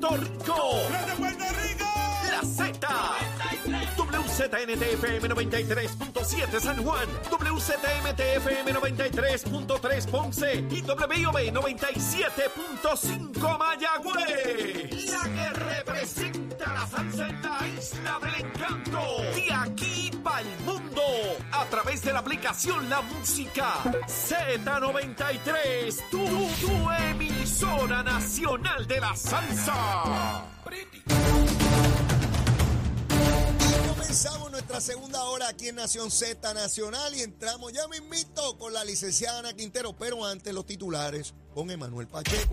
de Puerto Rico. La Z. WZNTFM 93.7 San Juan, WZMTFM 93.3 Ponce y WIOB 97.5 Mayagüez. La que representa la salsa en la isla del encanto. De aquí para A través de la aplicación La Música Z93. Tu, tu emisora nacional de la salsa. Comenzamos nuestra segunda hora aquí en Nación Z Nacional y entramos ya mismito con la licenciada Ana Quintero, pero antes los titulares con Emanuel Pacheco.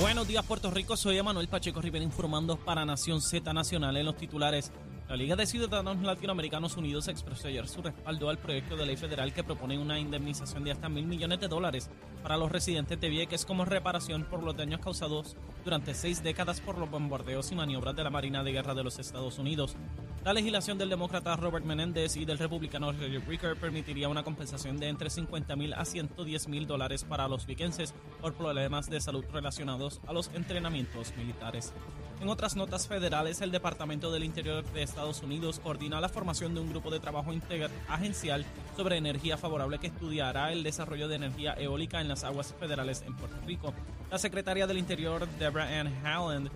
Buenos días, Puerto Rico. Soy Emanuel Pacheco Rivera informando para Nación Z Nacional en los titulares. La Liga de Ciudadanos Latinoamericanos Unidos expresó ayer su respaldo al proyecto de ley federal que propone una indemnización de hasta mil millones de dólares para los residentes de Vieques como reparación por los daños causados durante seis décadas por los bombardeos y maniobras de la Marina de Guerra de los Estados Unidos. La legislación del demócrata Robert Menéndez y del republicano Roger Wicker permitiría una compensación de entre 50 mil a 110 mil dólares para los viquenses por problemas de salud relacionados a los entrenamientos militares. En otras notas federales, el Departamento del Interior de Estados Unidos coordina la formación de un grupo de trabajo agencial sobre energía favorable que estudiará el desarrollo de energía eólica en las aguas federales en Puerto Rico. La secretaria del Interior, Deborah Ann Haaland,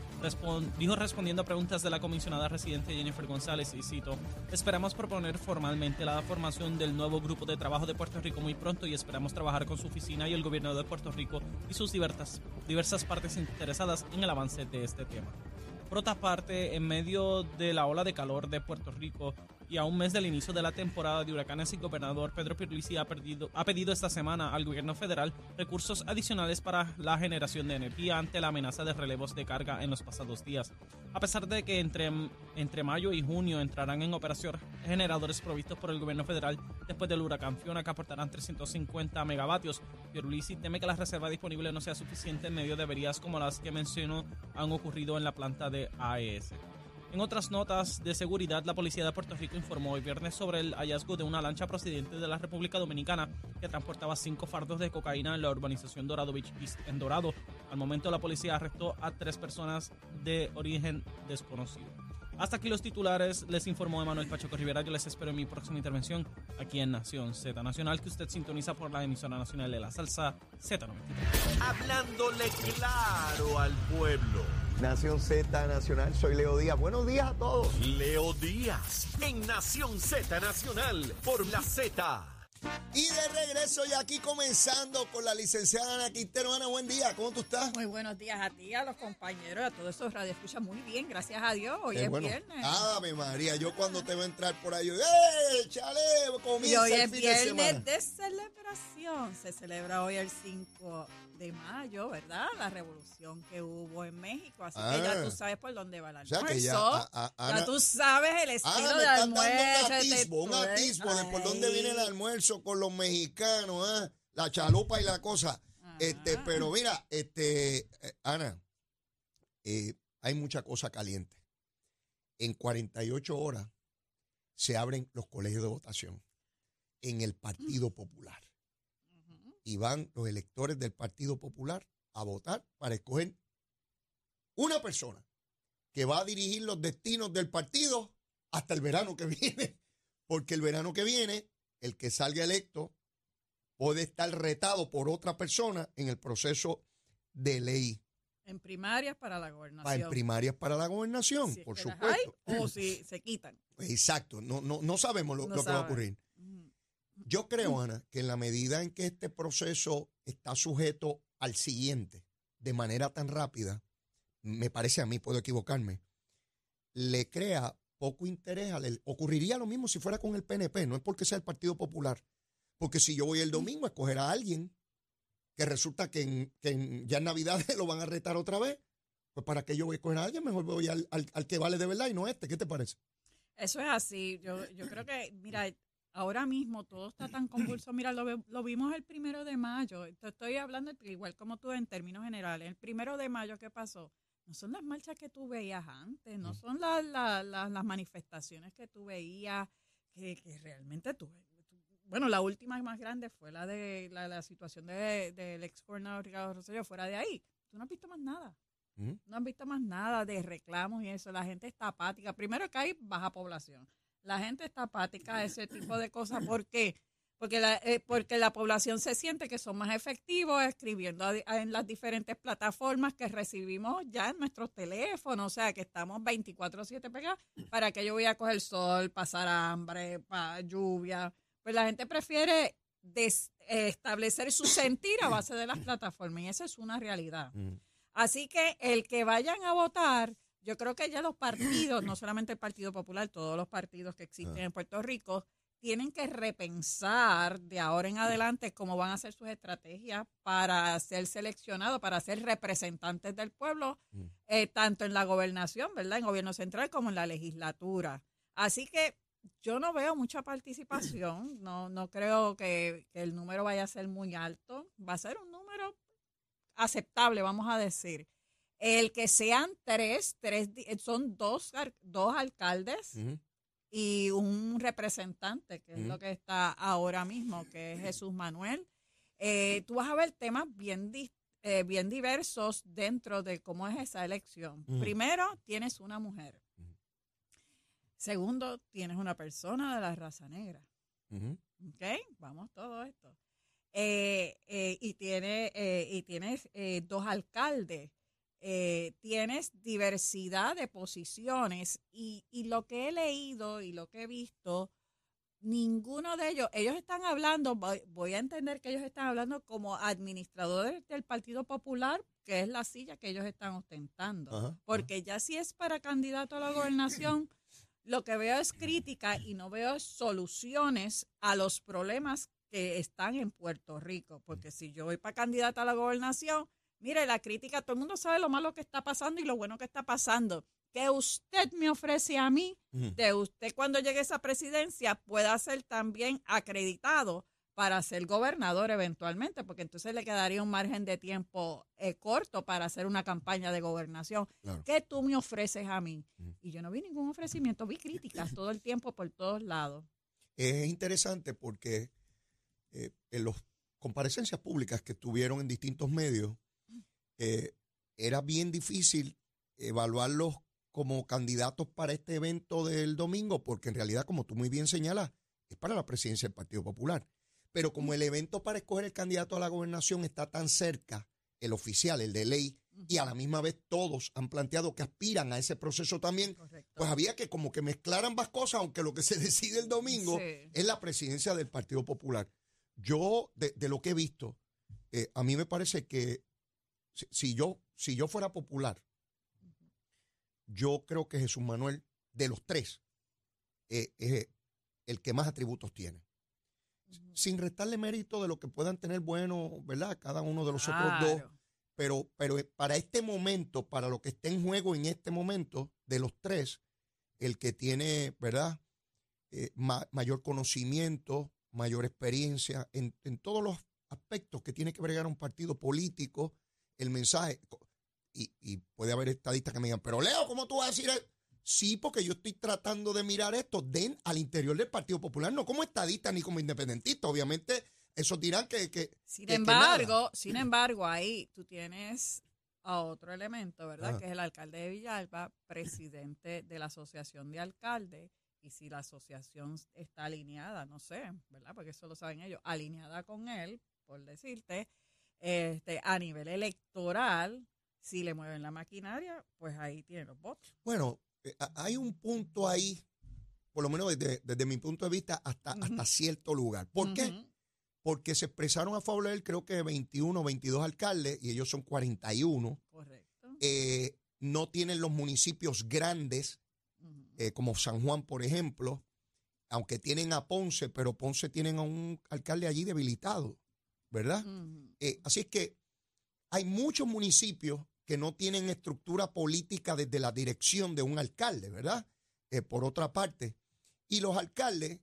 dijo respondiendo a preguntas de la comisionada residente Jennifer González, y cito, esperamos proponer formalmente la formación del nuevo grupo de trabajo de Puerto Rico muy pronto y esperamos trabajar con su oficina y el gobierno de Puerto Rico y sus diversas, diversas partes interesadas en el avance de este tema. Por otra parte, en medio de la ola de calor de Puerto Rico y a un mes del inicio de la temporada de huracanes, el gobernador Pedro Pierluisi ha, ha pedido esta semana al gobierno federal recursos adicionales para la generación de energía ante la amenaza de relevos de carga en los pasados días. A pesar de que entre, entre mayo y junio entrarán en operación generadores provistos por el gobierno federal después del huracán Fiona que aportarán 350 megavatios, Pierluisi teme que la reserva disponible no sea suficiente en medio de averías como las que mencionó han ocurrido en la planta de AES. En otras notas de seguridad, la policía de Puerto Rico informó hoy viernes sobre el hallazgo de una lancha procedente de la República Dominicana que transportaba cinco fardos de cocaína en la urbanización Dorado Beach East en Dorado. Al momento, la policía arrestó a tres personas de origen desconocido. Hasta aquí los titulares, les informó Emanuel Pacheco Rivera. Yo les espero en mi próxima intervención aquí en Nación Z Nacional, que usted sintoniza por la emisora nacional de la salsa Z93. Hablándole claro al pueblo. Nación Z Nacional, soy Leo Díaz. Buenos días a todos. Leo Díaz, en Nación Z Nacional, por la Z. Y de regreso ya aquí comenzando con la licenciada Ana Quintero. Ana, buen día, ¿cómo tú estás? Muy buenos días a ti, a los compañeros, a todos esos radioescuchas. Muy bien, gracias a Dios. Hoy Eh, es bueno, viernes. Ave María, yo cuando te veo entrar por ahí, yo, ¡eh, chale! y Comienza hoy el es fin de semana. viernes de celebración. Se celebra hoy el 5 de mayo, ¿verdad? La revolución que hubo en México. Así que ya Ah. tú sabes por dónde va el almuerzo. que ya, a- a- ya Ana- tú sabes el estilo de dando un almuerzo. de atisbo, un atisbo de por dónde viene el almuerzo con los mexicanos, ¿ah? la chalupa y la cosa. Este, pero mira, este, eh, Ana, eh, hay mucha cosa caliente. En 48 horas se abren los colegios de votación en el Partido Popular. Y van los electores del Partido Popular a votar para escoger una persona que va a dirigir los destinos del partido hasta el verano que viene. Porque el verano que viene, el que salga electo puede estar retado por otra persona en el proceso de ley En primarias para la gobernación. en primarias para la gobernación, Si por supuesto. hay o si se quitan. Exacto, no, no, no sabemos lo, No lo que va a ocurrir. Yo creo, Ana, que en la medida en que este proceso está sujeto al siguiente de manera tan rápida, me parece a mí, puedo equivocarme, le crea poco interés. Al, ocurriría lo mismo si fuera con el PNP, no es porque sea el Partido Popular. Porque si yo voy el domingo a escoger a alguien que resulta que, ya en Navidad lo van a retar otra vez, pues para que yo voy a escoger a alguien, mejor voy al, al- que vale de verdad y no este. ¿Qué te parece? Eso es así. Yo creo que, mira, ahora mismo todo está tan convulso. Mira, lo, lo vimos el primero de mayo. Te estoy hablando igual como tú en términos generales. El primero de mayo, ¿qué pasó? No son las marchas que tú veías antes, no son las, las, las, las manifestaciones que tú veías, que, que realmente tú, tú- Bueno, la última más grande fue la de la, la situación de- del ex gobernador Ricardo Rosselló. Fuera de ahí, tú no has visto más nada. Ujú. No han visto más nada de reclamos y eso. La gente está apática. Primero que hay baja población. La gente está apática a ese tipo de cosas. ¿Por qué? Porque la, eh, porque la población se siente que son más efectivos escribiendo a- a- en las diferentes plataformas que recibimos ya en nuestros teléfonos. O sea, que estamos 24-7 pegados. ¿Para que yo voy a coger sol, pasar hambre, pa, lluvia? Pues la gente prefiere des- eh, establecer su sentir a base de las plataformas. Y esa es una realidad. Ujú. Así que el que vayan a votar, yo creo que ya los partidos, no solamente el Partido Popular, todos los partidos que existen Ah. en Puerto Rico, tienen que repensar de ahora en adelante cómo van a hacer sus estrategias para ser seleccionados, para ser representantes del pueblo, Mm. eh, tanto en la gobernación, ¿verdad? En gobierno central como en la legislatura. Así que yo no veo mucha participación, no, no creo que, que el número vaya a ser muy alto, va a ser un número aceptable, vamos a decir. El que sean tres, tres di- son dos, dos alcaldes y un representante, que es lo que está ahora mismo, que es Jesús Manuel. Eh, tú vas a ver temas bien, eh, bien diversos dentro de cómo es esa elección. Primero, tienes una mujer. Segundo, tienes una persona de la raza negra. ¿Ok? Vamos todo esto. Eh, eh, y, tiene, eh, y tienes eh, dos alcaldes. Eh, tienes diversidad de posiciones y, y lo que he leído y lo que he visto, ninguno de ellos, ellos están hablando, voy, voy a entender que ellos están hablando como administradores del Partido Popular, que es la silla que ellos están ostentando. Ajá, Porque ya si es para candidato a la gobernación, lo que veo es crítica y no veo soluciones a los problemas que están en Puerto Rico. Porque si yo voy para candidata a la gobernación, mire, la crítica, todo el mundo sabe lo malo que está pasando y lo bueno que está pasando. Que usted me ofrece a mí, de usted cuando llegue a esa presidencia pueda ser también acreditado para ser gobernador eventualmente, porque entonces le quedaría un margen de tiempo eh, corto para hacer una campaña de gobernación. Claro. ¿Qué tú me ofreces a mí? Y yo no vi ningún ofrecimiento, vi críticas todo el tiempo por todos lados. Es interesante porque eh, en las comparecencias públicas que tuvieron en distintos medios, eh, era bien difícil evaluarlos como candidatos para este evento del domingo, porque en realidad, como tú muy bien señalas, es para la presidencia del Partido Popular. Pero como el evento para escoger el candidato a la gobernación está tan cerca, el oficial, el de ley, y a la misma vez todos han planteado que aspiran a ese proceso también, Correcto. pues había que como que mezclar ambas cosas, aunque lo que se decide el domingo Sí. es la presidencia del Partido Popular. Yo, de, de lo que he visto, eh, a mí me parece que si, si yo, si yo fuera popular, yo creo que Jesús Manuel, de los tres, eh, es el que más atributos tiene. Sin restarle mérito de lo que puedan tener bueno, ¿verdad? Cada uno de los otros dos pero, pero para este momento, para lo que está en juego en este momento, de los tres, el que tiene, ¿verdad? Eh, ma- mayor conocimiento, mayor experiencia en, en todos los aspectos que tiene que bregar un partido político, el mensaje. Y, y puede haber estadistas que me digan, pero Leo, ¿cómo tú vas a decir eso? Sí, porque yo estoy tratando de mirar esto den al interior del Partido Popular, no como estadista ni como independentista. Obviamente, esos dirán que... que Sin que- que embargo, sin embargo, ahí tú tienes a otro elemento, ¿verdad? Ah. Que es el alcalde de Villalba, presidente de la Asociación de Alcaldes. Y si la asociación está alineada, no sé, ¿verdad? Porque eso lo saben ellos, alineada con él, por decirte, este, a nivel electoral, si le mueven la maquinaria, pues ahí tienen los votos. Bueno, eh, hay un punto ahí, por lo menos desde, desde mi punto de vista, hasta, hasta cierto lugar. ¿Por qué? Porque se expresaron a favor de él, creo que 21 o 22 alcaldes, y ellos son 41. Correcto. Eh, no tienen los municipios grandes, eh, como San Juan, por ejemplo, aunque tienen a Ponce, pero Ponce tienen a un alcalde allí debilitado. ¿Verdad? Eh, así es que hay muchos municipios que no tienen estructura política desde la dirección de un alcalde, ¿verdad? Eh, por otra parte, y los alcaldes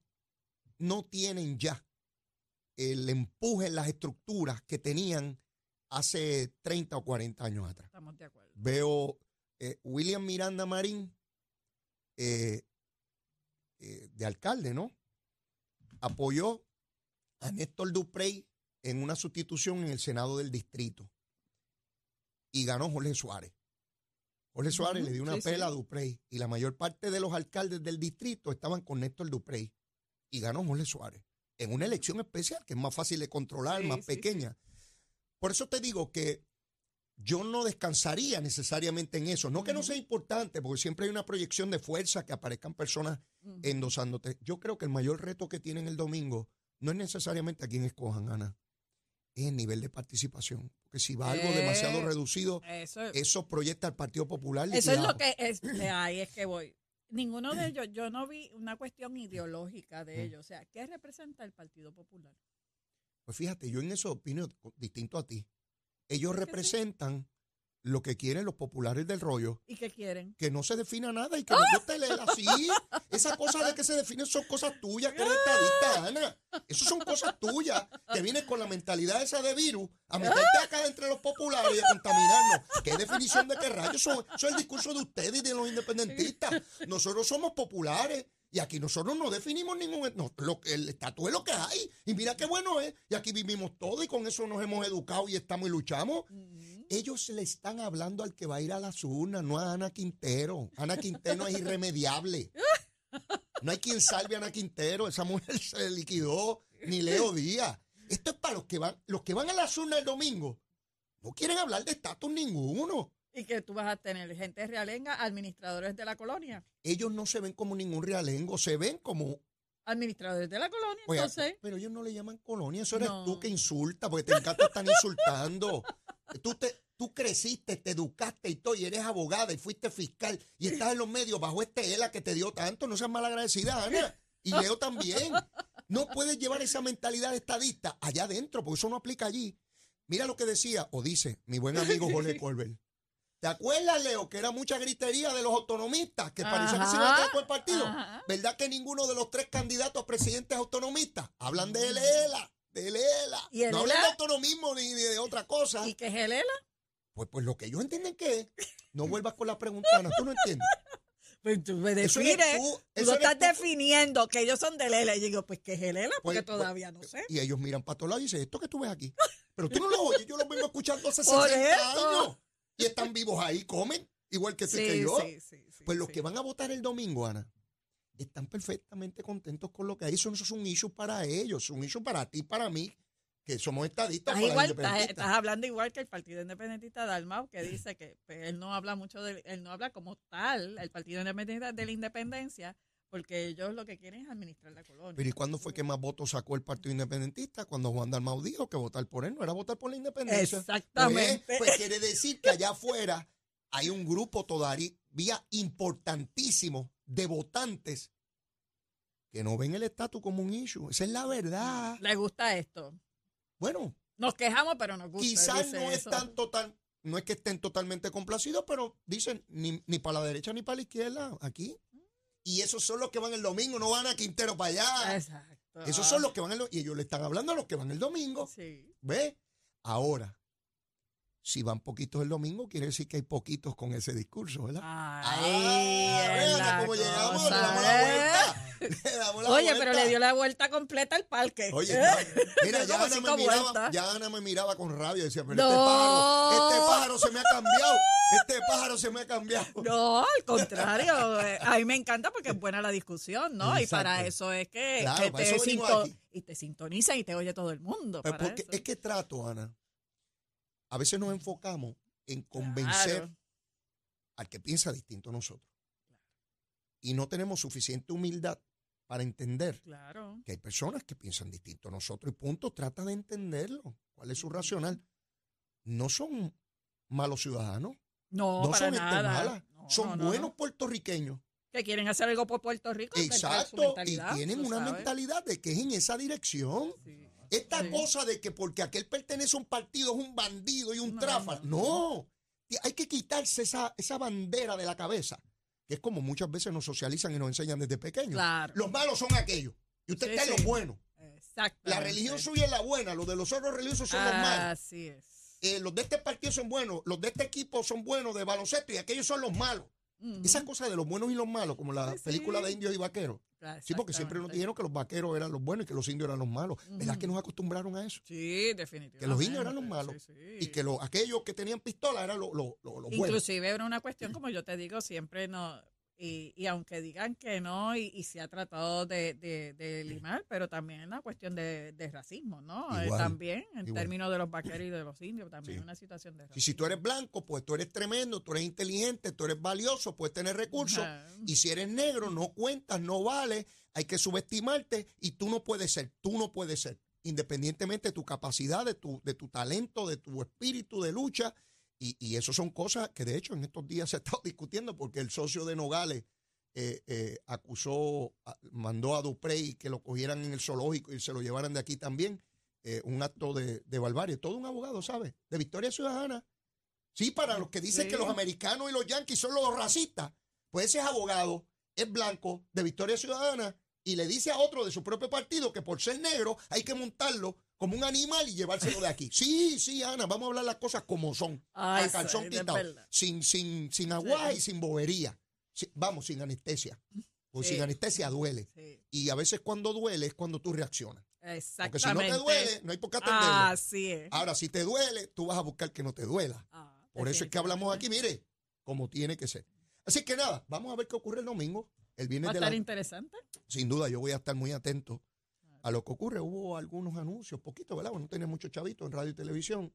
no tienen ya el empuje en las estructuras que tenían hace 30 o 40 años atrás. Estamos de acuerdo. Veo eh, William Miranda Marín, eh, de alcalde, ¿no? Apoyó a Néstor Duprey en una sustitución en el Senado del Distrito. Y ganó Jorge Suárez. Jorge Suárez le dio una sí, sí. pela a Duprey. Y la mayor parte de los alcaldes del distrito estaban con Néstor Duprey. Y ganó Jorge Suárez. En una elección especial, que es más fácil de controlar, Sí, más pequeña. Por eso te digo que yo no descansaría necesariamente en eso. No que no sea importante, porque siempre hay una proyección de fuerza, que aparezcan personas endosándote. Yo creo que el mayor reto que tienen el domingo no es necesariamente a quién escojan, Ana, es el nivel de participación. Porque si va algo Eh, demasiado reducido, Eso, eso proyecta al Partido Popular. eso es lo que es, de ahí es que voy. Ninguno de ellos, yo no vi una cuestión ideológica de ellos. O sea, ¿qué representa el Partido Popular? Pues fíjate, yo en eso opino distinto a ti. Ellos representan lo que quieren los populares del rollo. ¿Y qué quieren? que no se defina nada y que no guste leer así. Esa cosa de que se definen son cosas tuyas, que eres estadista, Ana. Eso son cosas tuyas. Te vienes con la mentalidad esa de virus a meterte acá entre los populares y a contaminarnos. ¿Qué definición de qué rayos? Eso, eso es el discurso de ustedes y de los independentistas. Nosotros somos populares. Y aquí nosotros no definimos ningún... no, lo, que- el estatus es lo que hay. Y mira qué bueno es. Y aquí vivimos todo y con eso nos hemos educado y estamos y luchamos. Ellos le están hablando al que va a ir a las urnas, no a Ana Quintero. Ana Quintero es irremediable. No hay quien salve a Ana Quintero. Esa mujer se liquidó, ni Leo Díaz. Esto es para los que van, los que van a las urnas el domingo. No quieren hablar de estatus ninguno. Y que tú vas a tener gente realenga, administradores de la colonia. Ellos no se ven como ningún realengo, se ven como Administradores de la colonia, Oiga, entonces. pero ellos no le llaman colonia, eso eres No. tú que insulta, porque te encanta estar insultando. Tú, te, tú creciste, te educaste y todo, y eres abogada y fuiste fiscal, y estás en los medios bajo este ELA que te dio tanto, no seas malagradecida, Ana. Y Leo también. No puedes llevar esa mentalidad estadista allá adentro, porque eso no aplica allí. Mira lo que decía, o dice, mi buen amigo Jorge Colbert. ¿Te acuerdas, Leo, que era mucha gritería de los autonomistas, que parecía que se iba a quedar con el partido? Ajá. ¿Verdad que ninguno de los tres candidatos a presidentes autonomistas hablan de ELA, de ELA? ¿Y el no hablan ELA? de autonomismo ni, ni de otra cosa. ¿Y qué es el ELA? Pues, pues lo que ellos entienden que es. No vuelvas con la pregunta, Ana, tú no entiendes. Pues tú me defines. tú, lo estás tú. definiendo que ellos son del ELA. Y yo digo, pues, ¿qué es el ELA? Porque Pues, todavía pues, no sé. Y ellos miran para todos lados y dicen, esto que tú ves aquí. Pero tú no lo oyes, yo lo vengo escuchando hace Por 60 eso. años. Y están vivos ahí, comen, igual que tú y que Sí, yo. sí, sí, sí, Pues los sí. que van a votar el domingo, Ana, están perfectamente contentos con lo que hay. Eso no es un issue para ellos, es un issue para ti, para mí, que somos estadistas. Estás, igual, estás, estás hablando igual que el Partido Independentista de Almao, que dice que pues, él no habla mucho de, él no habla como tal, el Partido Independentista de la Independencia, porque ellos lo que quieren es administrar la colonia. Pero ¿y cuándo fue que más votos sacó el Partido Independentista? Cuando Juan Dalmau dijo que votar por él no era votar por la independencia. Exactamente. Pues, pues quiere decir que allá afuera hay un grupo todavía importantísimo de votantes que no ven el estatus como un issue. Esa es la verdad. Le gusta esto. Bueno, Nos quejamos, pero nos gusta. quizás no es eso. tan total, no es que estén totalmente complacidos, pero dicen ni, ni para la derecha ni para la izquierda aquí. Y esos son los que van el domingo, no van a Quintero para allá. Exacto. Esos son los que van el do- y ellos le están hablando a los que van el domingo. Sí. ¿Ve? Ahora, si van poquitos el domingo, quiere decir que hay poquitos con ese discurso, ¿verdad? Ahí Ah, cómo llegamos, le damos la ¿eh? vuelta. Le damos la Oye, vuelta. pero le dio la vuelta completa al parque. Oye, ¿Eh? ya- mira, ya Ana, me miraba, vueltas. ya Ana me miraba con rabia y decía, pero No. este pájaro, este pájaro se me ha cambiado, este pájaro se me ha cambiado. No, al contrario. eh, A mí me encanta porque es buena la discusión, ¿no? Y para eso es que, Claro, que para te, sinto- aquí. y te sintoniza y te oye todo el mundo. Pues para porque eso. es que trato, Ana, a veces nos enfocamos en convencer Claro. al que piensa distinto a nosotros. Y no tenemos suficiente humildad para entender Claro. que hay personas que piensan distinto a nosotros y punto, trata de entenderlo. ¿Cuál es su racional? No son malos ciudadanos, No, no para son nada. mala, No, son no, no, buenos no. puertorriqueños. Que quieren hacer algo por Puerto Rico. su Exacto, y tienen una mentalidad de que es en esa dirección. Sí. Esta Sí. cosa de que porque aquel pertenece a un partido es un bandido y un No, tráfala. no, Hay que quitarse esa, esa bandera de la cabeza, que es como muchas veces nos socializan y nos enseñan desde pequeños. Claro. Los malos son aquellos. Y usted Sí, está en sí. los buenos. Exacto. La religión suya es la buena, los de los otros religiosos son los malos. Así es. Eh, los de este partido son buenos, los de este equipo son buenos de baloncesto y aquellos son los malos. Ujú. Esa cosa de los buenos y los malos, como la Sí, sí. película de indios y vaqueros. Sí, porque siempre nos dijeron que los vaqueros eran los buenos y que los indios eran los malos. ¿Verdad Ujú. que nos acostumbraron a eso? Sí, definitivamente. Que los indios eran los malos. Sí. Y que los, aquellos que tenían pistola eran los, los, los- los buenos. Inclusive era una cuestión, como yo te digo, siempre no... Y, y aunque digan que no, y, y se ha tratado de, de, de limar, pero también es una cuestión de, de racismo, ¿no? Eh, también, en igual. términos de los vaqueros y de los indios, también Sí. es una situación de racismo. Y si tú eres blanco, pues tú eres tremendo, tú eres inteligente, tú eres valioso, puedes tener recursos. Ajá. Y si eres negro, no cuentas, no vales, hay que subestimarte y tú no puedes ser, tú no puedes ser, independientemente de tu capacidad, de tu, de tu talento, de tu espíritu de lucha. Y, y eso son cosas que de hecho en estos días se ha estado discutiendo porque el socio de Nogales eh, eh, acusó, mandó a Duprey que lo cogieran en el zoológico y se lo llevaran de aquí también. eh, un acto de, de barbarie. Todo un abogado, ¿sabe? De Victoria Ciudadana. Sí, para los que dicen Sí. que los americanos y los yanquis son los racistas, pues ese es abogado, es blanco, de Victoria Ciudadana, y le dice a otro de su propio partido que por ser negro hay que montarlo como un animal y llevárselo de aquí. Sí, sí, Ana, vamos a hablar las cosas como son. Ay, a calzón quitado. Sin, sin, sin agua Sí. y sin bobería. Sí, vamos, sin anestesia. Porque Sí. sin anestesia duele. Y a veces cuando duele es cuando tú reaccionas. Porque si no exactamente. te duele, no hay por qué atenderlo. Así es. Ahora, si te duele, tú vas a buscar que no te duela. Ah, Por eso es que hablamos aquí, mire, como tiene que ser. Así que nada, vamos a ver qué ocurre el domingo. El Va viernes a de estar la... interesante. Sin duda, yo voy a estar muy atento a lo que ocurre. Hubo algunos anuncios, poquito, ¿verdad? Bueno, no tenía muchos chavitos en radio y televisión.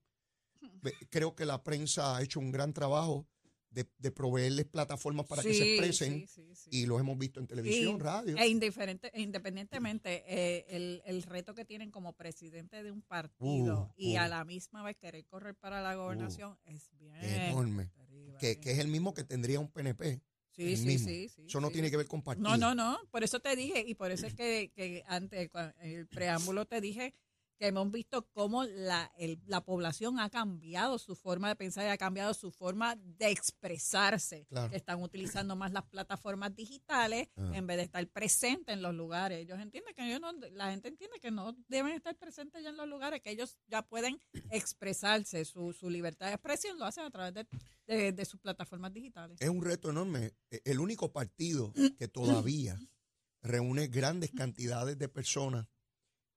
Creo que la prensa ha hecho un gran trabajo de, de proveerles plataformas para que se expresen sí, sí, sí. y los hemos visto en televisión, Y- radio. E, indiferente, independientemente, eh, el, el reto que tienen como presidente de un partido Uh, y uh. a la misma vez querer correr para la gobernación es bien enorme. terrible, Que, bien. que es el mismo que tendría un PNP. Sí, sí, sí, sí, Eso no tiene que ver con partido. No, no, no. Por eso te dije, y por eso es que, que antes, el preámbulo te dije que hemos visto cómo la, el- la población ha cambiado su forma de pensar y ha cambiado su forma de expresarse. Claro. Están utilizando más las plataformas digitales Ah. en vez de estar presentes en los lugares. Ellos entienden que ellos no, la gente entiende que no deben estar presentes ya en los lugares, que ellos ya pueden expresarse, su, su libertad de expresión lo hacen a través de, de- de sus plataformas digitales. Es un reto enorme. E- El único partido que todavía reúne grandes cantidades de personas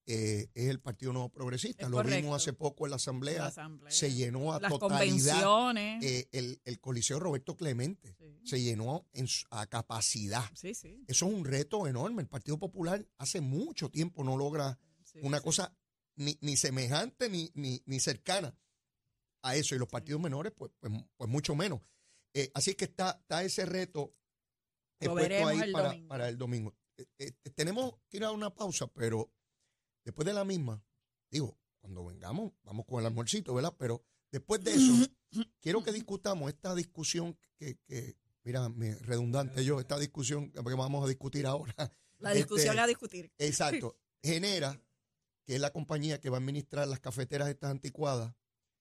eh, es el Partido Nuevo Progresista. Es Lo correcto. vimos hace poco en la Asamblea. La asamblea, Se llenó a las totalidad eh, el, el Coliseo Roberto Clemente. Sí. Se llenó en a capacidad. Sí, sí. Eso es un reto enorme. El Partido Popular hace mucho tiempo no logra una cosa ni, ni semejante ni, ni, ni cercana a eso. Y los partidos menores, pues, pues, pues mucho menos. Eh, así que está, está ese reto Lo puesto veremos ahí el para, para el domingo. Eh, eh, tenemos que ir a una pausa, pero después de la misma, digo, cuando vengamos, vamos con el almuercito, ¿verdad? Pero después de eso, quiero que discutamos esta discusión que, que mira, me redundante yo, esta discusión que vamos a discutir ahora. La discusión Este, a discutir. Exacto. Genera, que es la compañía que va a administrar las cafeteras estas anticuadas,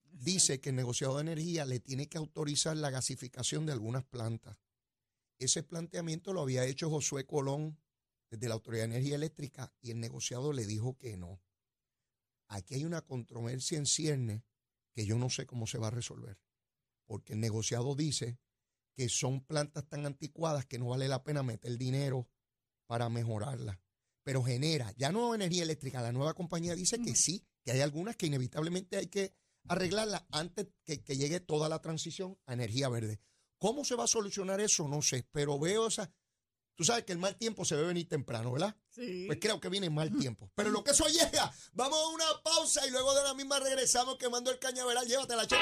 dice que el negociado de energía le tiene que autorizar la gasificación de algunas plantas. Ese planteamiento lo había hecho Josué Colón desde la Autoridad de Energía Eléctrica y el negociado le dijo que no. Aquí hay una controversia en cierne que yo no sé cómo se va a resolver, porque el negociado dice que son plantas tan anticuadas que no vale la pena meter dinero para mejorarlas. Pero genera, ya no energía eléctrica, la nueva compañía dice que sí, que hay algunas que inevitablemente hay que arreglarlas antes que, que llegue toda la transición a energía verde. ¿Cómo se va a solucionar eso? No sé, pero veo esa... Tú sabes que el mal tiempo se ve venir temprano, ¿verdad? Sí. Pues creo que viene mal tiempo. Pero lo que eso llega, vamos a una pausa y luego de la misma regresamos quemando el cañaveral. Llévatela, che.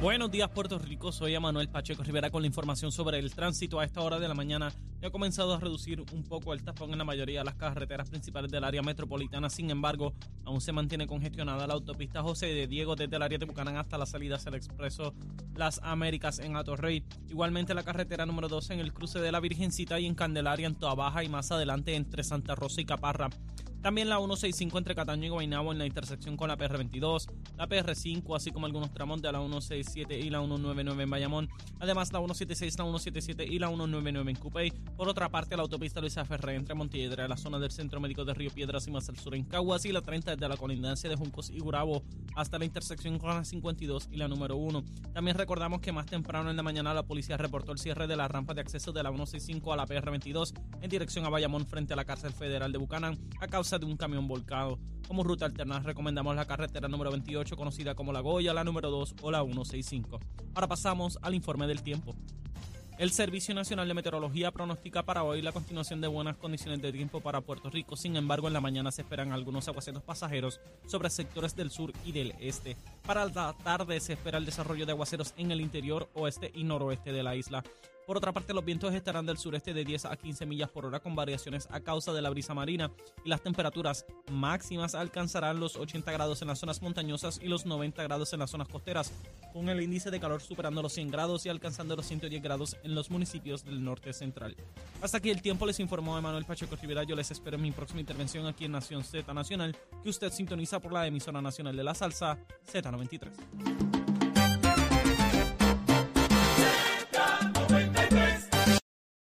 Buenos días, Puerto Rico. Soy Manuel Pacheco Rivera con la información sobre el tránsito a esta hora de la mañana. y ha comenzado a reducir un poco el tapón en la mayoría de las carreteras principales del área metropolitana. Sin embargo, aún se mantiene congestionada la autopista José de Diego desde el área de Bucanán hasta la salida hacia expreso Las Américas en Atorrey. Igualmente la carretera número 12 en el cruce de la Virgencita y en Candelaria en Toa Baja y más adelante entre Santa Rosa y Caparra. También la 165 entre Cataño y Guaynabo en la intersección con la PR22, la PR5, así como algunos tramos de la 167 y la 199 en Bayamón. Además, la 176, la 177 y la 199 en Cupey. Por otra parte, la autopista Luisa Ferré entre Montiedra, la zona del Centro Médico de Río Piedras y más al sur en Caguas y la 30 desde la colindancia de Juncos y Gurabo hasta la intersección con la 52 y la número 1. También recordamos que más temprano en la mañana la policía reportó el cierre de la rampa de acceso de la 165 a la PR22 en dirección a Bayamón frente a la cárcel federal de Bucanán a causa de un camión volcado. Como ruta alterna recomendamos la carretera número 28 conocida como La Goya, la número 2 o la 165. Ahora pasamos al informe del tiempo. El Servicio Nacional de Meteorología pronostica para hoy la continuación de buenas condiciones de tiempo para Puerto Rico. Sin embargo, en la mañana se esperan algunos aguaceros pasajeros sobre sectores del sur y del este. Para la tarde se espera el desarrollo de aguaceros en el interior, oeste y noroeste de la isla. Por otra parte, los vientos estarán del sureste de 10 a 15 millas por hora con variaciones a causa de la brisa marina y las temperaturas máximas alcanzarán los 80 grados en las zonas montañosas y los 90 grados en las zonas costeras, con el índice de calor superando los 100 grados y alcanzando los 110 grados en los municipios del norte central. Hasta aquí el tiempo les informó Emanuel Pacheco Rivera. Yo les espero en mi próxima intervención aquí en Nación Z Nacional, que usted sintoniza por la emisora nacional de la salsa Z93.